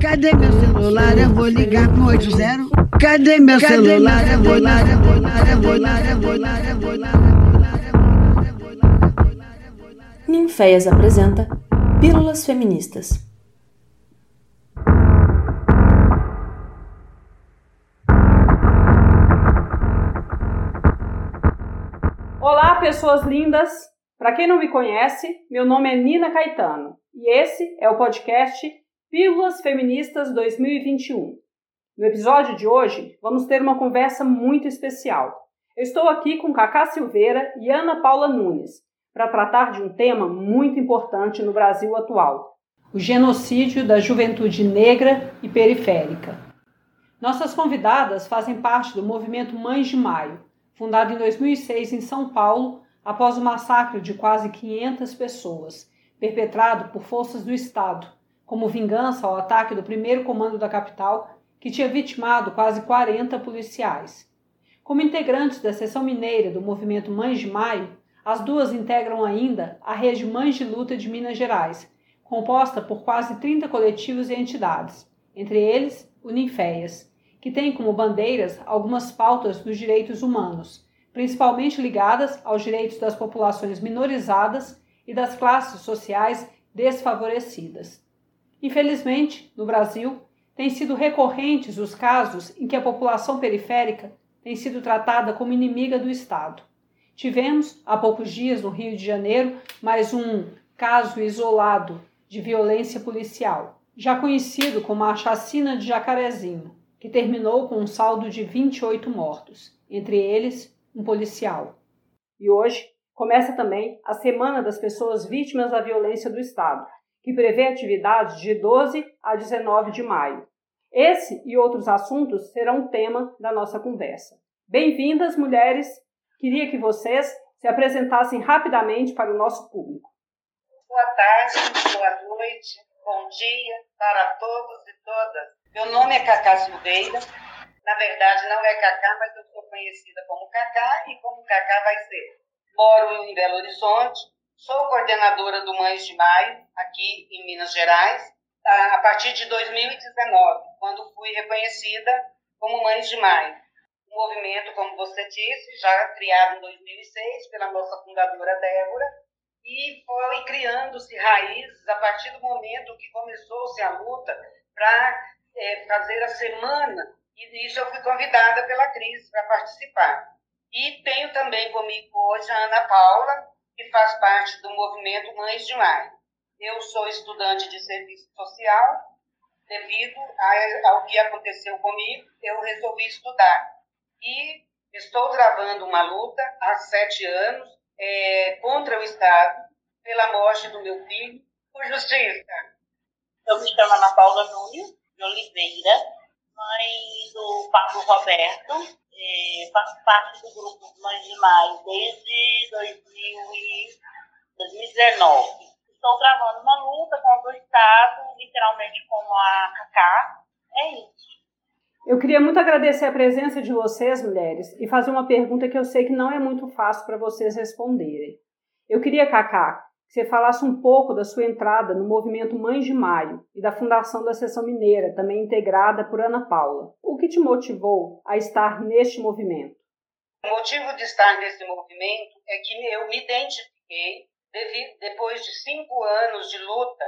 Cadê meu celular? Eu vou ligar pro 80. Cadê meu celular? Eu vou ligar, eu vou ligar, eu vou ligar, eu vou ligar, eu vou ligar. Ninféias apresenta Pílulas Feministas. Olá, pessoas lindas! Para quem não me conhece, meu nome é Nina Caetano e esse é o podcast Pílulas Feministas 2021. No episódio de hoje, vamos ter uma conversa muito especial. Eu estou aqui com Cacá Silveira e Ana Paula Nunes para tratar de um tema muito importante no Brasil atual: o genocídio da juventude negra e periférica. Nossas convidadas fazem parte do movimento Mães de Maio, fundado em 2006 em São Paulo após o massacre de quase 500 pessoas, perpetrado por forças do Estado, como vingança ao ataque do primeiro comando da capital, que tinha vitimado quase 40 policiais. Como integrantes da seção mineira do movimento Mães de Maio, as duas integram ainda a rede Mães de Luta de Minas Gerais, composta por quase 30 coletivos e entidades, entre eles o Ninféias, que tem como bandeiras algumas pautas dos direitos humanos, principalmente ligadas aos direitos das populações minorizadas e das classes sociais desfavorecidas. Infelizmente, no Brasil, têm sido recorrentes os casos em que a população periférica tem sido tratada como inimiga do Estado. Tivemos, há poucos dias, no Rio de Janeiro, mais um caso isolado de violência policial, já conhecido como a Chacina de Jacarezinho, que terminou com um saldo de 28 mortos, entre eles um policial. E hoje começa também a Semana das Pessoas Vítimas da Violência do Estado, que prevê atividades de 12 a 19 de maio. Esse e outros assuntos serão tema da nossa conversa. Bem-vindas, mulheres! Queria que vocês se apresentassem rapidamente para o nosso público. Boa tarde, boa noite, bom dia para todos e todas. Meu nome é Cacá Silveira, na verdade, não é Cacá, mas eu sou conhecida como Cacá e como Cacá vai ser. Moro em Belo Horizonte, sou coordenadora do Mães de Maio, aqui em Minas Gerais, a partir de 2019, quando fui reconhecida como Mães de Maio. Um movimento, como você disse, já criado em 2006 pela nossa fundadora Débora, e foi criando-se raízes a partir do momento que começou-se a luta para é, fazer a semana e nisso eu fui convidada pela Cris para participar. E tenho também comigo hoje a Ana Paula, que faz parte do movimento Mães de Maio. Eu sou estudante de serviço social, devido ao que aconteceu comigo, eu resolvi estudar. E estou travando uma luta há sete anos é, contra o Estado, pela morte do meu filho, por justiça. Eu me chamo Ana Paula Nunes de Oliveira, mãe do Pablo Roberto, é, faço parte do grupo Mães de Maio desde 2019. Estou travando uma luta contra o Estado, literalmente como a Cacá. É isso. Eu queria muito agradecer a presença de vocês, mulheres, e fazer uma pergunta que eu sei que não é muito fácil para vocês responderem. Eu queria, Cacá, que você falasse um pouco da sua entrada no movimento Mães de Maio e da fundação da Seção Mineira, também integrada por Ana Paula. O que te motivou a estar neste movimento? O motivo de estar nesse movimento é que eu me identifiquei depois de cinco anos de luta,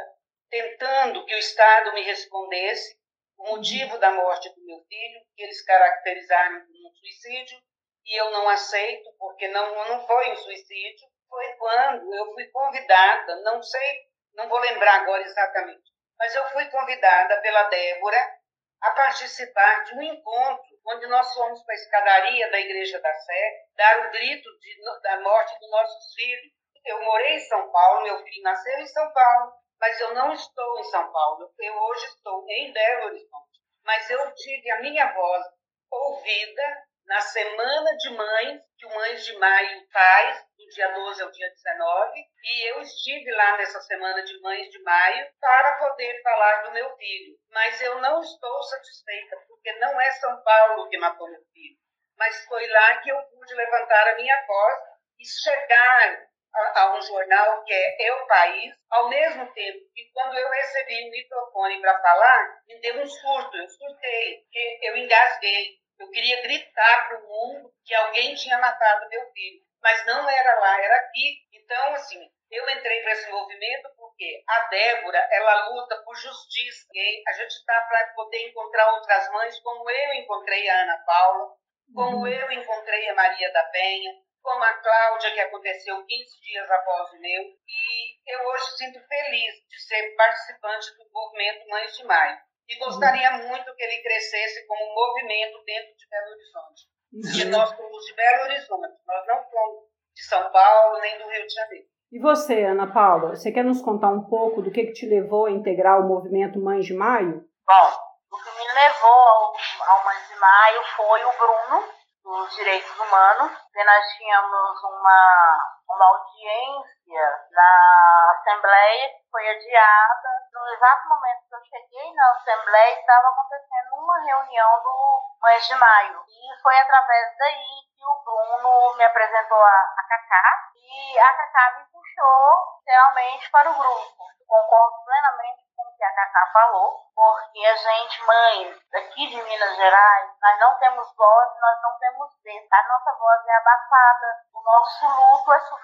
tentando que o Estado me respondesse o motivo da morte do meu filho, que eles caracterizaram como um suicídio, e eu não aceito, porque não, não foi um suicídio, foi quando eu fui convidada, não sei, não vou lembrar agora exatamente, mas eu fui convidada pela Débora a participar de um encontro onde nós fomos para a escadaria da Igreja da Sé dar o grito de, da morte dos nossos filhos. Eu morei em São Paulo, meu filho nasceu em São Paulo, mas eu não estou em São Paulo. Eu hoje estou em Belo Horizonte. Mas eu tive a minha voz ouvida na Semana de Mães, que o Mães de Maio faz, do dia 12 ao dia 19, e eu estive lá nessa Semana de Mães de Maio para poder falar do meu filho. Mas eu não estou satisfeita, porque não é São Paulo que matou meu filho, mas foi lá que eu pude levantar a minha voz e chegar a, a, um jornal que é Eu País, ao mesmo tempo que quando eu recebi o microfone para falar, me deu um surto, eu surtei, eu engasguei. Eu queria gritar para o mundo que alguém tinha matado meu filho, mas não era lá, era aqui. Então, assim, eu entrei para esse movimento porque a Débora, ela luta por justiça. E a gente está para poder encontrar outras mães, como eu encontrei a Ana Paula, como uhum. eu encontrei a Maria da Penha, como a Cláudia, que aconteceu 15 dias após o meu. E eu hoje sinto feliz de ser participante do movimento Mães de Maio. E gostaria uhum. muito que ele crescesse como um movimento dentro de Belo Horizonte. Uhum. E nós somos de Belo Horizonte, nós não somos de São Paulo nem do Rio de Janeiro. E você, Ana Paula, você quer nos contar um pouco do que, que te levou a integrar o movimento Mães de Maio? Bom, o que me levou ao, ao Mães de Maio foi o Bruno, dos Direitos Humanos, e nós tínhamos uma, uma audiência na Assembleia que foi adiada. No exato momento que eu cheguei na Assembleia, estava acontecendo uma reunião do Mães de Maio. E foi através daí que o Bruno me apresentou a, a Cacá, e a Cacá me puxou realmente para o grupo. Concordo plenamente com o que a Cacá falou, porque a gente, mãe, daqui de Minas Gerais, nós não temos voz, nós não temos vez. A nossa voz é abafada, o nosso luto é sufocado,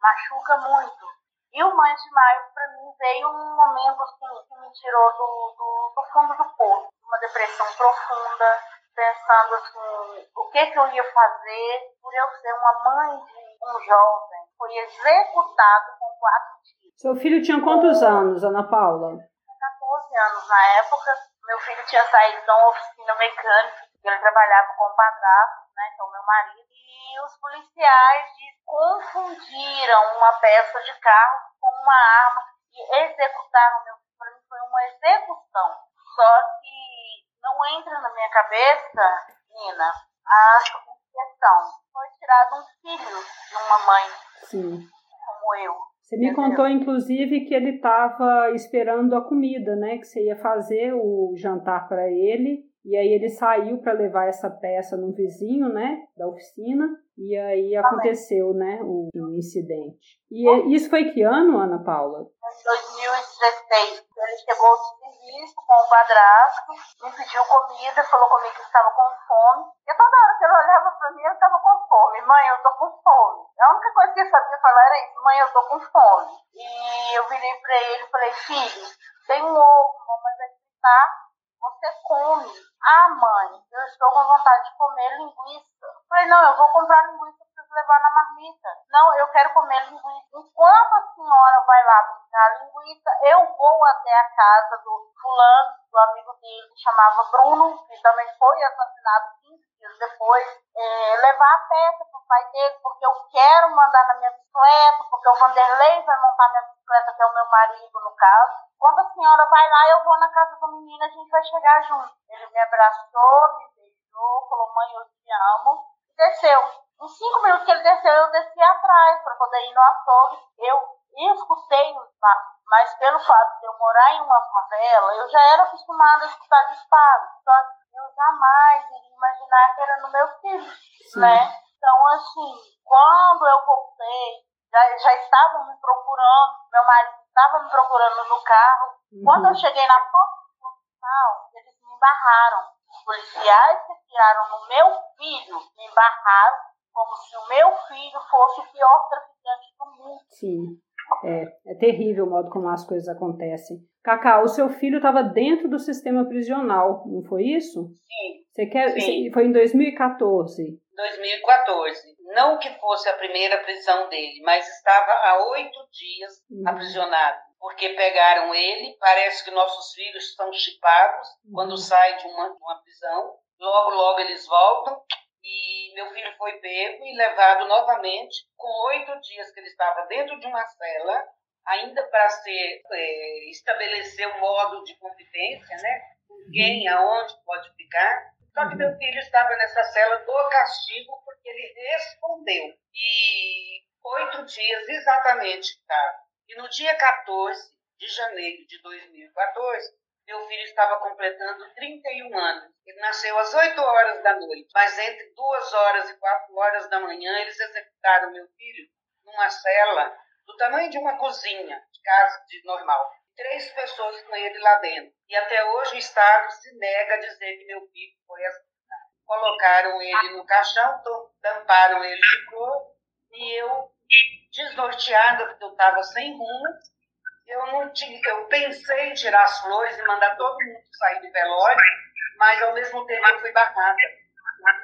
machuca muito. E o Mãe de Maio, para mim, veio um momento assim, que me tirou do, do, do fundo do poço, uma depressão profunda, pensando assim, o que, que eu ia fazer por eu ser uma mãe de um jovem. Foi executado com quatro tiros. Seu filho tinha quantos anos, Ana Paula? 14 anos na época. Meu filho tinha saído de uma oficina mecânica, ele trabalhava com o padrasto, né, então meu marido, e os policiais confundiram uma peça de carro com uma arma e executaram meu filho. Para mim foi uma execução. Só que não entra na minha cabeça, Nina, a questão. Foi tirado um filho de uma mãe Sim. como eu. Você me contou, inclusive, que ele estava esperando a comida, né? Que você ia fazer o jantar para ele. E aí ele saiu para levar essa peça num vizinho, né? Da oficina. E aí aconteceu, né? O, o incidente. E isso foi que ano, Ana Paula? Em 2016. Ele chegou serviço com o padrasto, me pediu comida, falou comigo que estava com fome. E toda hora que ele olhava para mim, ele estava com fome. Mãe, eu tô com fome. A única coisa que ele sabia falar era isso: mãe, eu tô com fome. E eu virei para ele e falei: filho, tem um ovo, mamãe vai fritar, você come. Ah, mãe, eu estou com vontade de comer linguiça. Falei: não, eu vou comprar linguiça levar na marmita. Não, eu quero comer linguiça. Enquanto a senhora vai lá buscar a linguiça, eu vou até a casa do fulano, do amigo dele, que chamava Bruno, que também foi assassinado 15 dias depois, é, levar a peça para o pai dele, porque eu quero mandar na minha bicicleta, porque o Vanderlei vai montar minha bicicleta, que é o meu marido, no caso. Quando a senhora vai lá, eu vou na casa do menino, a gente vai chegar junto. Ele me abraçou, me beijou, falou, mãe, eu te amo, e desceu. Em cinco minutos que ele desceu, eu desci atrás para poder ir no açougue. Eu escutei os passos, mas pelo fato de eu morar em uma favela, eu já era acostumada a escutar disparos. Só que eu jamais iria imaginar que era no meu filho, Sim. né? Então, assim, quando eu voltei, já, já estavam me procurando, meu marido estava me procurando no carro. Uhum. Quando eu cheguei na porta do hospital, eles me barraram. Os policiais que tiraram no meu filho me barraram como se o meu filho fosse o pior traficante do mundo. Sim, é, é terrível o modo como as coisas acontecem. Cacá, o seu filho estava dentro do sistema prisional, não foi isso? Sim. Você quer, sim. Foi em 2014. 2014. Não que fosse a primeira prisão dele, mas estava há oito dias uhum. aprisionado. Porque pegaram ele, parece que nossos filhos estão chipados uhum. quando saem de uma, uma prisão. Logo, logo eles voltam e meu filho foi pego e levado novamente, com oito dias que ele estava dentro de uma cela, ainda para ser é, estabelecer o um modo de convivência, né? Com quem, aonde pode ficar. Só que meu filho estava nessa cela do castigo porque ele respondeu. E oito dias exatamente estava. E no dia 14 de janeiro de 2014, meu filho estava completando 31 anos. Ele nasceu às 8 horas da noite, mas entre 2 horas e 4 horas da manhã eles executaram meu filho numa cela do tamanho de uma cozinha de casa de normal. Três pessoas com ele lá dentro. E até hoje o Estado se nega a dizer que meu filho foi assassinado. Colocaram ele no caixão, tamparam ele de cor e eu, desnorteada, porque eu estava sem rumo, eu não tinha, eu pensei em tirar as flores e mandar todo mundo sair do velório, mas ao mesmo tempo eu fui barrada.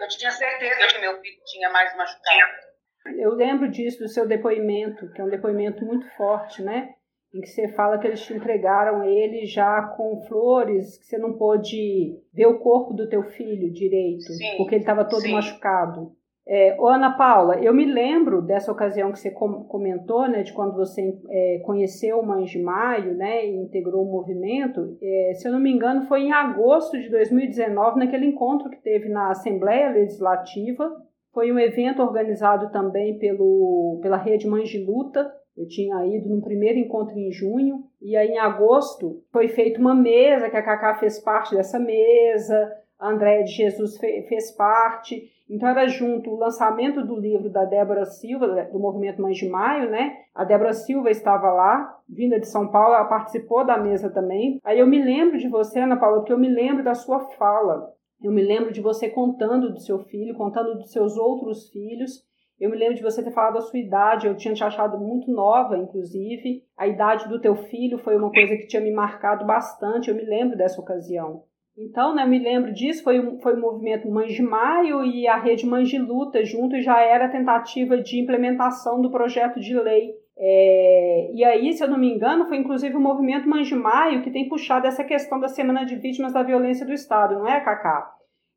Eu tinha certeza que meu filho tinha mais machucado. Eu lembro disso do seu depoimento, que é um depoimento muito forte, né? Em que você fala que eles te entregaram ele já com flores, que você não pôde ver o corpo do teu filho direito, sim, porque ele estava todo sim. machucado. É, Ana Paula, eu me lembro dessa ocasião que você comentou, né, de quando você é, conheceu o Mães de Maio, né, e integrou o movimento. É, se eu não me engano, foi em agosto de 2019, naquele encontro que teve na Assembleia Legislativa. Foi um evento organizado também pelo, pela Rede Mães de Luta. Eu tinha ido no primeiro encontro em junho, e aí em agosto foi feita uma mesa, que a Cacá fez parte dessa mesa, a Andréia de Jesus fez parte. Então era junto o lançamento do livro da Débora Silva, do Movimento Mães de Maio, né? A Débora Silva estava lá, vinda de São Paulo, ela participou da mesa também. Aí eu me lembro de você, Ana Paula, porque eu me lembro da sua fala. Eu me lembro de você contando do seu filho, contando dos seus outros filhos. Eu me lembro de você ter falado a sua idade, eu tinha te achado muito nova, inclusive. A idade do teu filho foi uma coisa que tinha me marcado bastante, eu me lembro dessa ocasião. Então, né, me lembro disso, foi, foi o movimento Mães de Maio e a Rede Mães de Luta junto já era tentativa de implementação do projeto de lei. É, e aí, se eu não me engano, foi inclusive o movimento Mães de Maio que tem puxado essa questão da Semana de Vítimas da Violência do Estado, não é, Cacá?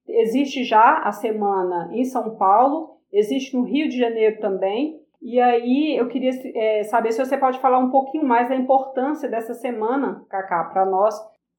Existe já a semana em São Paulo, existe no Rio de Janeiro também, e aí eu queria é, saber se você pode falar um pouquinho mais da importância dessa semana, Cacá, para nós,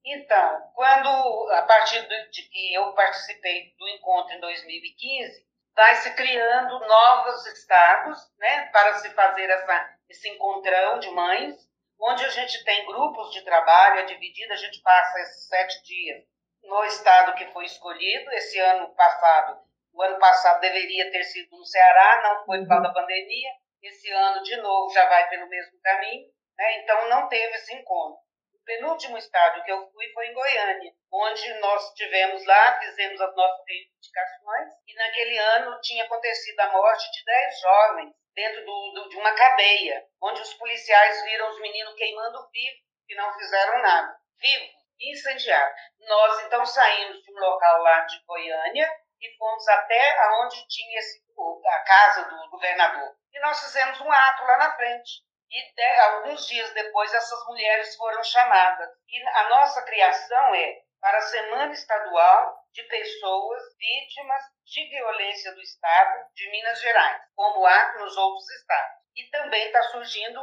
então, quando, a partir de que eu participei do encontro em 2015, vai se criando novos estados, né, para se fazer essa, esse encontrão de mães, onde a gente tem grupos de trabalho, é dividido, a gente passa esses sete dias no estado que foi escolhido. Esse ano passado, o ano passado deveria ter sido no Ceará, não foi por causa da pandemia. Esse ano, de novo, já vai pelo mesmo caminho, né, então não teve esse encontro penúltimo estado que eu fui foi em Goiânia, onde nós tivemos lá, fizemos as nossas reivindicações, e naquele ano tinha acontecido a morte de 10 jovens dentro do, do, de uma cadeia, onde os policiais viram os meninos queimando vivos e não fizeram nada. Vivos, incendiados. Nós então saímos de um local lá de Goiânia e fomos até aonde tinha esse, a casa do governador. E nós fizemos um ato lá na frente e de, alguns dias depois essas mulheres foram chamadas. E a nossa criação é para a Semana Estadual de Pessoas Vítimas de Violência do Estado de Minas Gerais, como há nos outros estados. E também está surgindo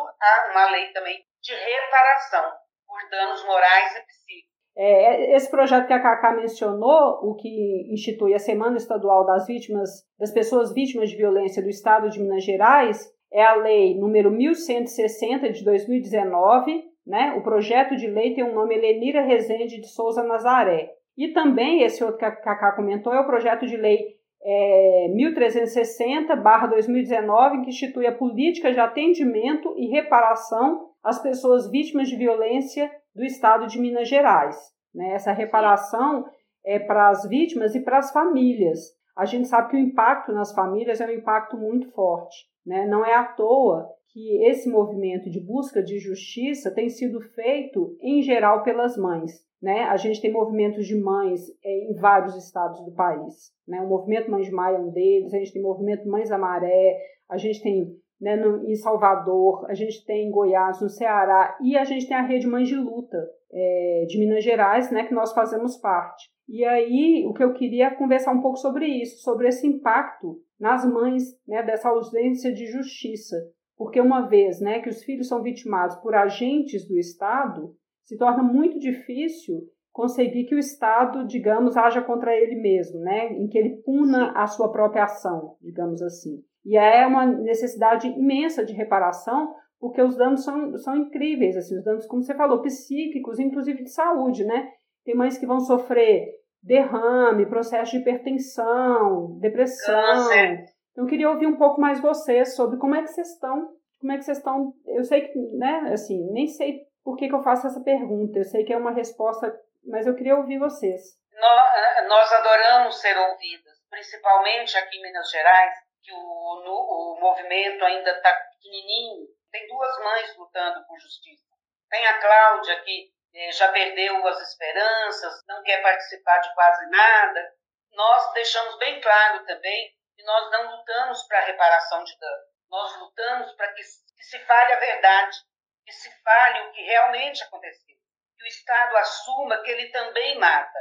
uma lei também de reparação por danos morais e psíquicos. É, esse projeto que a Cacá mencionou, o que institui a Semana Estadual das Vítimas, das Pessoas Vítimas de Violência do Estado de Minas Gerais, é a lei número 1160 de 2019, né? O projeto de lei tem o nome Lenira Rezende de Souza Nazaré. E também, esse outro que a Cacá comentou, é o projeto de lei é, 1360-2019, que institui a política de atendimento e reparação às pessoas vítimas de violência do Estado de Minas Gerais. Né? Essa reparação é para as vítimas e para as famílias. A gente sabe que o impacto nas famílias é um impacto muito forte. Né? Não é à toa que esse movimento de busca de justiça tem sido feito, em geral, pelas mães. Né? A gente tem movimentos de mães é, em vários estados do país. Né? O movimento Mães de Maia é um deles, a gente tem movimento Mães da Maré, a gente tem né, no, em Salvador, a gente tem em Goiás, no Ceará, e a gente tem a Rede Mães de Luta é, de Minas Gerais, né, que nós fazemos parte. E aí, o que eu queria conversar um pouco sobre isso, sobre esse impacto nas mães né, dessa ausência de justiça. Porque uma vez né, que os filhos são vitimados por agentes do Estado, se torna muito difícil conseguir que o Estado, digamos, haja contra ele mesmo, né, em que ele puna a sua própria ação, digamos assim. E é uma necessidade imensa de reparação, porque os danos são, são incríveis, assim, os danos, como você falou, psíquicos, inclusive de saúde, né? Tem mães que vão sofrer derrame, processo de hipertensão, depressão, câncer. Então, eu queria ouvir um pouco mais vocês sobre como é que vocês estão, como é que vocês estão. Eu sei que, né, assim, nem sei por que, que eu faço essa pergunta, eu sei que é uma resposta, mas eu queria ouvir vocês. Nós, nós adoramos ser ouvidas, principalmente aqui em Minas Gerais, que o, o movimento ainda está pequenininho. Tem duas mães lutando por justiça. Tem a Cláudia, que eh, já perdeu as esperanças, não quer participar de quase nada. Nós deixamos bem claro também que nós não lutamos para reparação de dano. Nós lutamos para que, que se fale a verdade, que se fale o que realmente aconteceu. Que o Estado assuma que ele também mata.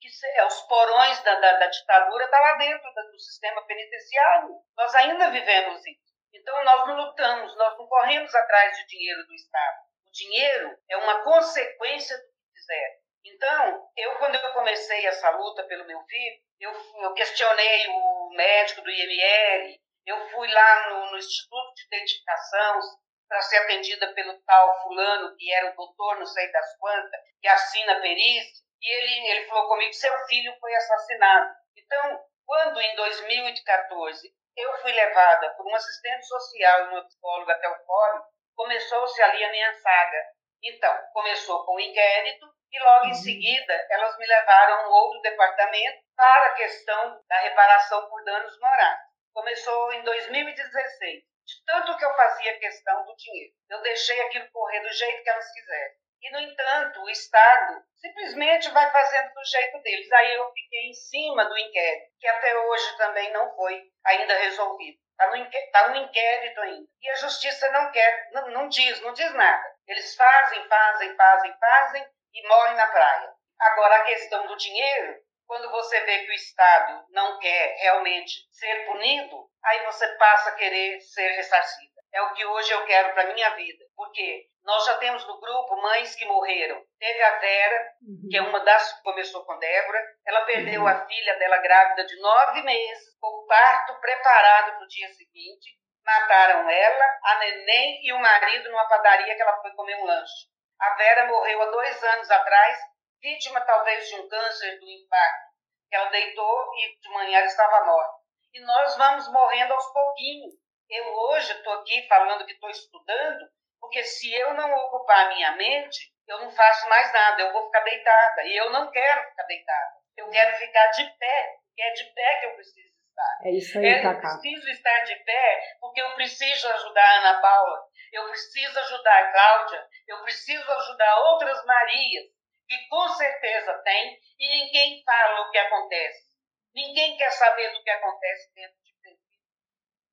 Que é, os porões da, da, da ditadura estão tá lá dentro do sistema penitenciário. Nós ainda vivemos isso. Então nós não lutamos, nós não corremos atrás de dinheiro do Estado. Dinheiro é uma consequência do que fizeram. Então, eu quando eu comecei essa luta pelo meu filho, eu, eu questionei o médico do IML, eu fui lá no, no Instituto de Identificação para ser atendida pelo tal fulano, que era o doutor, não sei das quantas, que assina perícia, e ele, ele falou comigo, seu filho foi assassinado. Então, quando em 2014 eu fui levada por um assistente social e uma psicóloga até o fórum, começou-se ali a minha saga. Então, começou com o inquérito e logo em uhum. seguida elas me levaram a um outro departamento para a questão da reparação por danos morais. Começou em 2016. De tanto que eu fazia questão do dinheiro, eu deixei aquilo correr do jeito que elas quiserem. E, no entanto, o Estado simplesmente vai fazendo do jeito deles. Aí eu fiquei em cima do inquérito, que até hoje também não foi ainda resolvido. Está no, tá no inquérito ainda. E a justiça não quer, não, não diz, não diz nada. Eles fazem, fazem, fazem, fazem e morrem na praia. Agora, a questão do dinheiro, quando você vê que o Estado não quer realmente ser punido, aí você passa a querer ser ressarcido. É o que hoje eu quero para minha vida. Porque nós já temos no grupo mães que morreram. Teve a Vera, uhum. que é uma das que começou com Débora. Ela perdeu uhum. a filha dela grávida de nove meses, com o parto preparado para o dia seguinte. Mataram ela, a neném e o marido numa padaria que ela foi comer um lanche. A Vera morreu há dois anos atrás, vítima talvez de um câncer do impacto. Ela deitou e de manhã ela estava morta. E nós vamos morrendo aos pouquinhos. Eu hoje estou aqui falando que estou estudando, porque se eu não ocupar a minha mente, eu não faço mais nada, eu vou ficar deitada. E eu não quero ficar deitada. Eu quero ficar de pé, porque é de pé que eu preciso estar. É isso aí, Eu preciso estar de pé porque eu preciso ajudar a Ana Paula, eu preciso ajudar a Cláudia, eu preciso ajudar outras Marias, que com certeza tem, e ninguém fala o que acontece. Ninguém quer saber do que acontece dentro.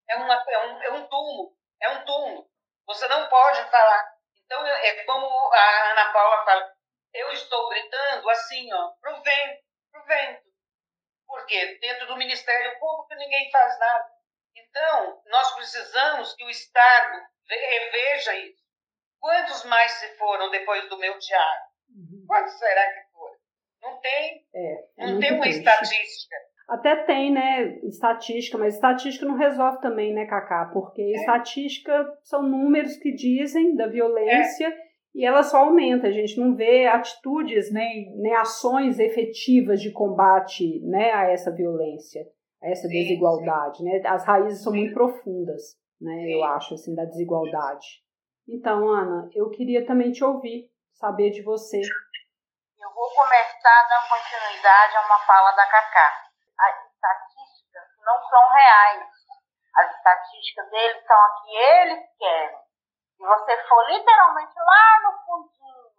É, uma, é, um, é um túmulo, é um túmulo. Você não pode falar. Então, é como a Ana Paula fala, eu estou gritando assim, ó, pro vento, pro vento. Por quê? Dentro do Ministério Público ninguém faz nada. Então, nós precisamos que o Estado reveja isso. Quantos mais se foram depois do meu diário? Uhum. Quantos será que foram? Não tem, é, é não tem uma triste. estatística. Até tem, né, estatística, mas estatística não resolve também, né, Cacá? Porque é. estatística são números que dizem da violência é. e ela só aumenta. A gente não vê atitudes, né, nem ações efetivas de combate, né, a essa violência, a essa sim, desigualdade, sim. né? As raízes são sim. muito profundas, né, eu acho, assim, da desigualdade. Então, Ana, eu queria também te ouvir, saber de você. Eu vou começar dando continuidade a uma fala da Cacá são reais. As estatísticas deles são a que eles querem. Se você for literalmente lá no fundinho,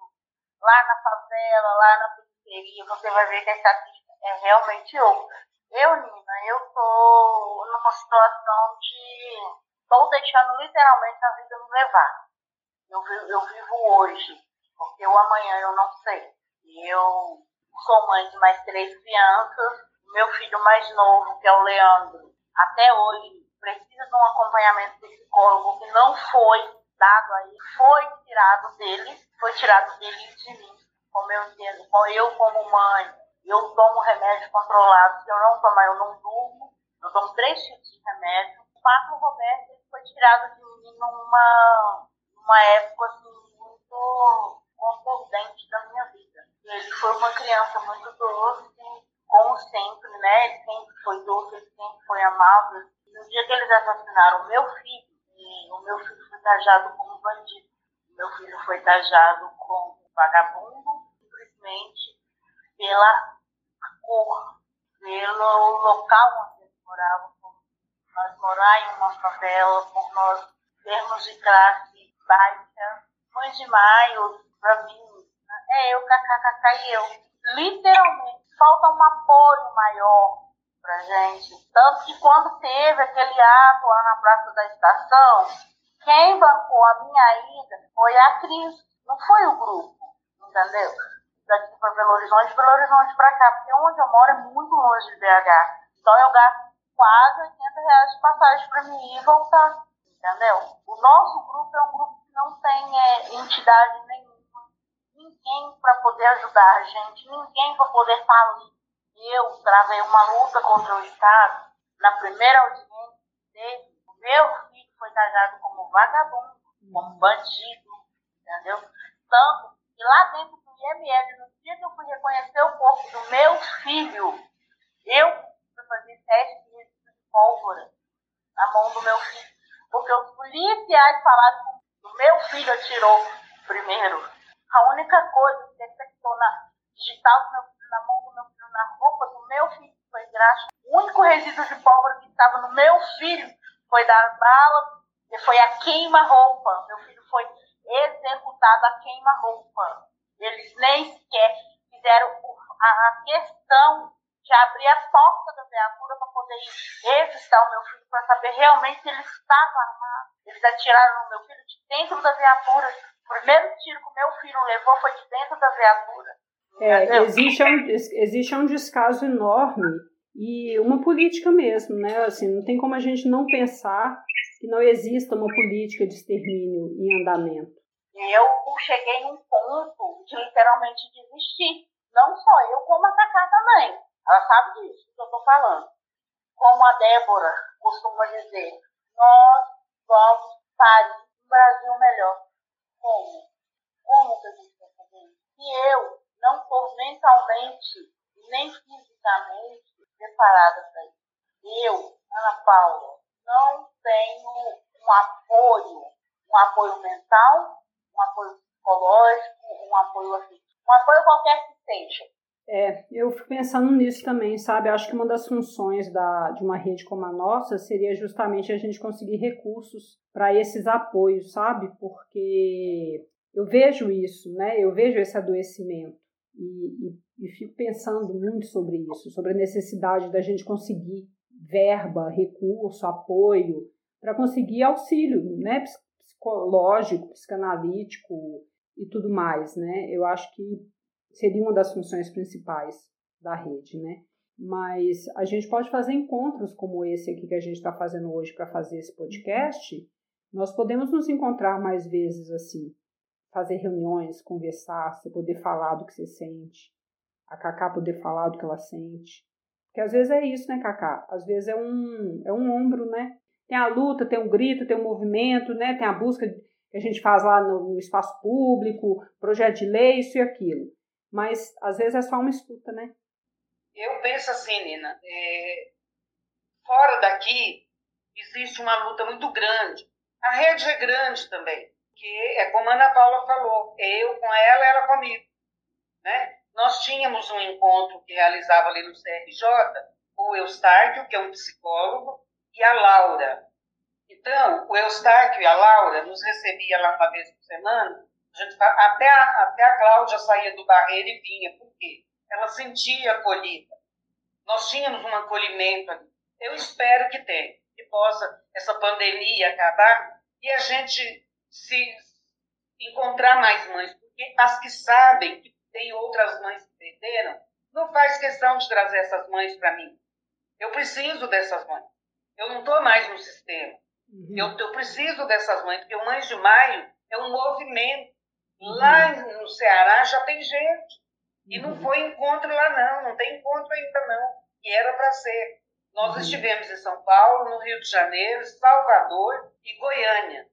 lá na favela, lá na periferia, você vai ver que a estatística é realmente outra. Eu, Nina, eu estou numa situação de. Estou deixando literalmente a vida me levar. Eu, eu vivo hoje, porque o amanhã eu não sei. Eu sou mãe de mais três crianças, meu filho mais novo, que é o Leandro, até hoje precisa de um acompanhamento psicólogo que não foi dado aí, foi tirado dele, foi tirado dele de mim, como eu entendo, eu como mãe, eu tomo remédio controlado, se eu não tomar eu não durmo, eu tomo três tipos de remédio. O Pato Roberto foi tirado de mim numa, numa época assim, muito contundente da minha vida. Ele foi uma criança muito doce, como sempre, né? Ele sempre foi doce, ele sempre foi amável. no dia que eles assassinaram o meu filho, o meu filho foi tajado como bandido, o meu filho foi tajado como vagabundo, simplesmente pela cor, pelo local onde eles moravam, por nós morar em uma favela, por nós termos de classe baixa. Mãe de Maio, para mim, é eu, KKK e eu. Literalmente, falta um apoio maior pra gente. Tanto que quando teve aquele ato lá na Praça da Estação, quem bancou a minha ida foi a Cris, não foi o grupo, entendeu? Daqui para Belo Horizonte, Belo Horizonte para cá, porque onde eu moro é muito longe de BH. Então eu gasto quase 80 reais de passagem para mim ir e voltar, entendeu? O nosso grupo é um grupo que não tem é, entidade ninguém para poder ajudar a gente, ninguém para poder ali eu travei uma luta contra o Estado, na primeira audiência dele, o meu filho foi taxado como vagabundo, como bandido, entendeu? Tanto que lá dentro do IML, no dia que eu fui reconhecer o corpo do meu filho, eu fui fazer teste de pólvora na mão do meu filho. Porque os policiais falaram que o meu filho atirou primeiro. A única coisa que detectou na digital filho, na mão do meu filho, na roupa do meu filho foi graxa. O único resíduo de pólvora que estava no meu filho foi da bala, foi a queima-roupa. Meu filho foi executado a queima-roupa. Eles nem sequer fizeram a questão de abrir a porta da viatura para poder revistar o meu filho, para saber realmente se ele estava armado. Eles atiraram no meu filho de dentro da viatura. O primeiro tiro que o meu filho levou foi de dentro da viatura. É, existe, um, existe um descaso enorme e uma política mesmo, né? Assim, não tem como a gente não pensar que não exista uma política de extermínio em andamento. Eu cheguei num ponto de literalmente desistir. Não só eu, como a Cacá também. Ela sabe disso que eu estou falando. Como a Débora costuma dizer, nós vamos para um Brasil melhor. Como? Como que a gente vai fazer isso? Se eu não estou mentalmente nem fisicamente preparada para isso. Eu, Ana Paula, não tenho um apoio, um apoio mental, um apoio psicológico, um apoio assim, um apoio qualquer que seja. É, eu fico pensando nisso também, sabe? Acho que uma das funções da, de uma rede como a nossa seria justamente a gente conseguir recursos para esses apoios, sabe? Porque eu vejo isso, né? Eu vejo esse adoecimento. E, e, e fico pensando muito sobre isso, sobre a necessidade da gente conseguir verba, recurso, apoio para conseguir auxílio, né, psicológico, psicanalítico e tudo mais, né? Eu acho que seria uma das funções principais da rede, né? Mas a gente pode fazer encontros como esse aqui que a gente está fazendo hoje para fazer esse podcast. Nós podemos nos encontrar mais vezes assim, fazer reuniões, conversar, você poder falar do que você sente, a Cacá poder falar do que ela sente. Porque às vezes é isso, né, Cacá? Às vezes é um, é um ombro, né? Tem a luta, tem o grito, tem o movimento, né? Tem a busca que a gente faz lá no, no espaço público, projeto de lei, isso e aquilo. Mas às vezes é só uma escuta, né? Eu penso assim, Nina, é... fora daqui existe uma luta muito grande. A rede é grande também que é como a Ana Paula falou, eu com ela, ela comigo. Né? Nós tínhamos um encontro que realizava ali no CRJ, o Eustáquio, que é um psicólogo, e a Laura. Então, o Eustáquio e a Laura nos recebia lá uma vez por semana, a gente, até, a, até a Cláudia saía do barreiro e vinha, por quê? Ela sentia acolhida. Nós tínhamos um acolhimento ali. Eu espero que tenha, que possa essa pandemia acabar e a gente se encontrar mais mães, porque as que sabem que tem outras mães que perderam, não faz questão de trazer essas mães para mim. Eu preciso dessas mães. Eu não estou mais no sistema. Uhum. Eu, eu, preciso dessas mães, porque o Mães de Maio é um movimento. Uhum. Lá no Ceará já tem gente. E uhum. não foi encontro lá, não. Não tem encontro ainda, não. E era para ser. Nós uhum. estivemos em São Paulo, no Rio de Janeiro, Salvador e Goiânia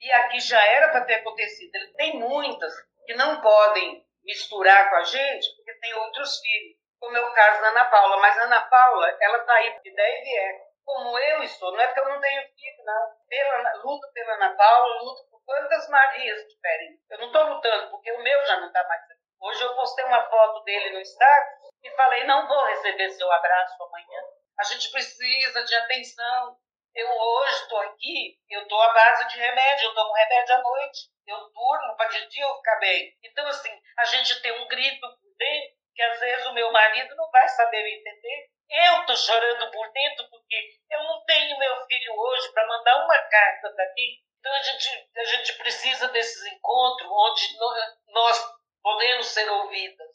e aqui já era para ter acontecido. Tem muitas que não podem misturar com a gente porque tem outros filhos, como é o caso da Ana Paula. Mas a Ana Paula, ela está aí de ideia e vier. como eu estou. Não é porque eu não tenho filho, não. Pela, luto pela Ana Paula, luto quantas Marias diferentes. Eu não estou lutando porque o meu já não está mais. Hoje eu postei uma foto dele no status e falei: não vou receber seu abraço amanhã. A gente precisa de atenção. Eu hoje estou aqui, eu estou à base de remédio, eu tomo remédio à noite, eu durmo para de dia eu ficar bem. Então, assim, a gente tem um grito por dentro que às vezes o meu marido não vai saber me entender. Eu estou chorando por dentro porque eu não tenho meu filho hoje para mandar uma carta daqui. Então a gente, a gente precisa desses encontros onde nós podemos ser ouvidas,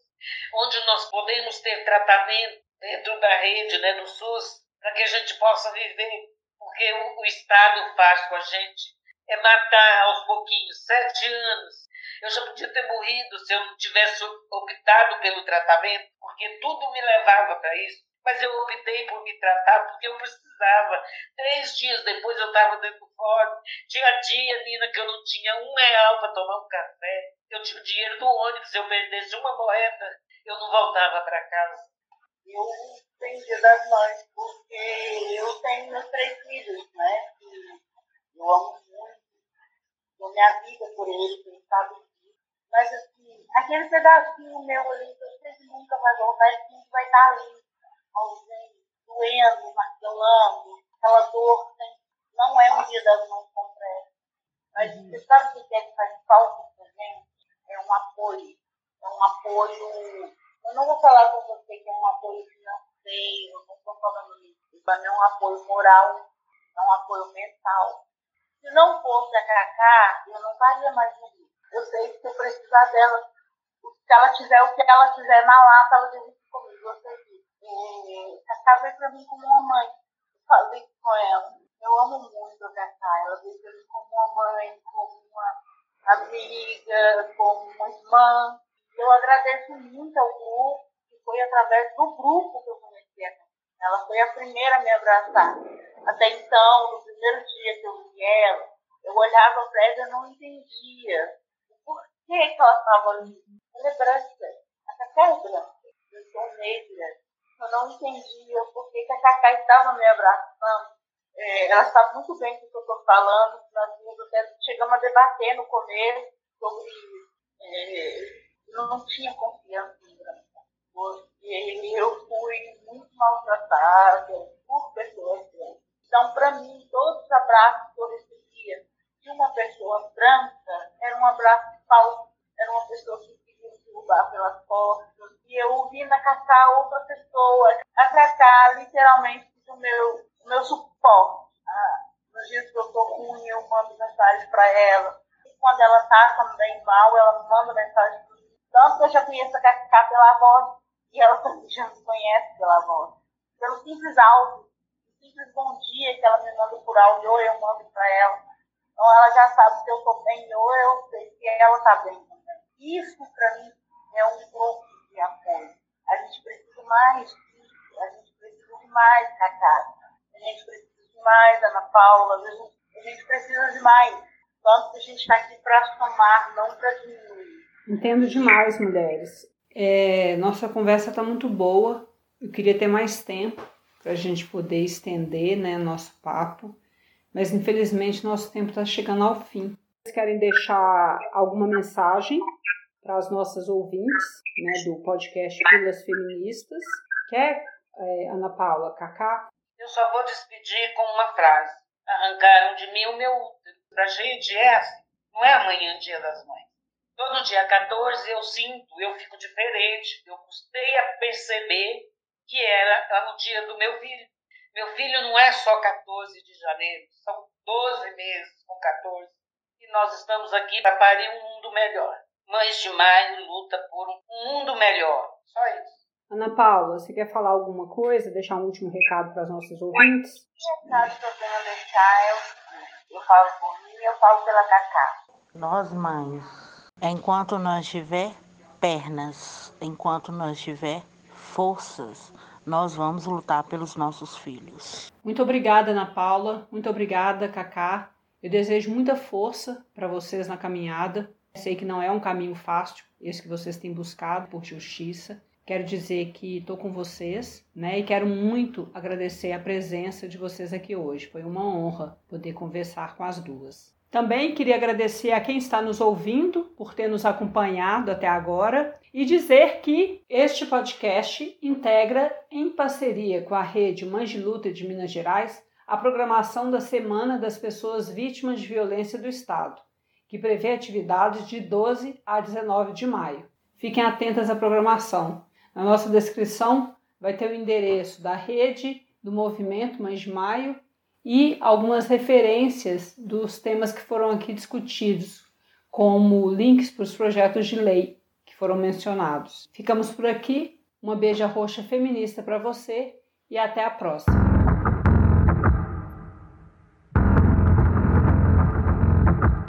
onde nós podemos ter tratamento dentro da rede, né, do SUS, para que a gente possa viver. Porque o, o Estado faz com a gente é matar aos pouquinhos, sete anos. Eu já podia ter morrido se eu não tivesse optado pelo tratamento, porque tudo me levava para isso. Mas eu optei por me tratar porque eu precisava. Três dias depois eu estava dentro do fórum. Tinha dia, Nina, que eu não tinha um real para tomar um café. Eu tinha o dinheiro do ônibus. Se eu perdesse uma moeda, eu não voltava para casa. Eu tenho dia das mães porque eu tenho meus três filhos, né? Eu amo muito. Dou minha vida por eles, quem sabe disso. Mas assim, aquele pedacinho meu ali, que eu sei que nunca vai voltar, ele vai estar ali ausente, doendo, martelando, aquela dor. Né? Não é um dia das mãos completas. Mas uhum. você sabe o que é que faz falta pra gente? É um apoio. É um apoio. Eu não vou falar com você que é um apoio financeiro, não estou falando isso. Para mim é um apoio moral, é um apoio mental. Se não fosse a Cacá, eu não estaria mais no Rio. Eu sei que se eu precisar dela, se ela tiver o que ela quiser na lata, ela divide comigo. Eu sei é, Cacá veio para mim como uma mãe. Eu falei com ela. Eu amo muito a Cacá. Ela veio para mim como uma mãe, como uma amiga, como uma irmã. Eu agradeço muito ao grupo, que foi através do grupo que eu conheci a Cacá. Ela foi a primeira a me abraçar. Até então, no primeiro dia que eu vi ela, eu olhava para ela e não entendia o porquê que ela estava ali. Ela é branca. A Cacá é branca. Eu sou negra eu não entendia por que, a Cacá estava me abraçando. É, ela sabe muito bem do que eu estou falando. Nós chegamos a debater no começo sobre. É, não tinha confiança em Branca. Porque eu fui muito maltratada por pessoas brancas. Então, para mim, todos os abraços que eu recebia de uma pessoa branca era um abraço falso. Era uma pessoa que derrubar pelas costas e eu ouvi na Cacá outra pessoa. A literalmente, o meu, meu suporte. Ah, nos dias que eu estou ruim, eu mando mensagem para ela. E quando ela está também mal, ela me manda mensagem para mim. Tanto que eu já conheço a Cacá pela voz, e ela também já me conhece pela voz. Pelo simples áudio, simples bom dia que ela me manda por áudio, ou eu mando para ela. Então ela já sabe se eu estou bem, ou eu sei que ela está bem também. Isso, para mim, é um grupo de apoio. A gente precisa mais disso, a gente precisa de mais Cacá, a gente precisa de mais Ana Paula, a gente, a gente precisa de mais. Tanto que a gente está aqui para somar, não para diminuir. Entendo demais, mulheres. É, nossa conversa está muito boa. Eu queria ter mais tempo para a gente poder estender né, nosso papo, mas infelizmente nosso tempo está chegando ao fim. Vocês querem deixar alguma mensagem para as nossas ouvintes né, do podcast Pílulas Feministas. Quer, é, Ana Paula, Cacá? Eu só vou despedir com uma frase. Arrancaram de mim o meu útero. Para gente é assim. Não é amanhã, dia das mães. Todo dia 14 eu sinto, eu fico diferente. Eu custei a perceber que era o dia do meu filho. Meu filho não é só 14 de janeiro, são 12 meses com 14. E nós estamos aqui para parir um mundo melhor. Mães de Maio luta por um mundo melhor. Só isso. Ana Paula, você quer falar alguma coisa? Deixar um último recado para os nossos ouvintes? O recado que eu tenho a deixar é o seguinte: eu falo por mim e eu falo pela Cacá. Nós, mães, enquanto nós tiver pernas, enquanto nós tiver forças, nós vamos lutar pelos nossos filhos. Muito obrigada, Ana Paula. Muito obrigada, Cacá. Eu desejo muita força para vocês na caminhada. Sei que não é um caminho fácil, esse que vocês têm buscado por justiça, Quero dizer que estou com vocês, né? E quero muito agradecer a presença de vocês aqui hoje. Foi uma honra poder conversar com as duas. Também queria agradecer a quem está nos ouvindo por ter nos acompanhado até agora e dizer que este podcast integra, em parceria com a rede Mães de Luta de Minas Gerais, a programação da Semana das Pessoas Vítimas de Violência do Estado, que prevê atividades de 12 a 19 de maio. Fiquem atentas à programação. Na nossa descrição vai ter o endereço da rede do movimento Mães de Maio e algumas referências dos temas que foram aqui discutidos, como links para os projetos de lei que foram mencionados. Ficamos por aqui. Uma beija roxa feminista para você e até a próxima.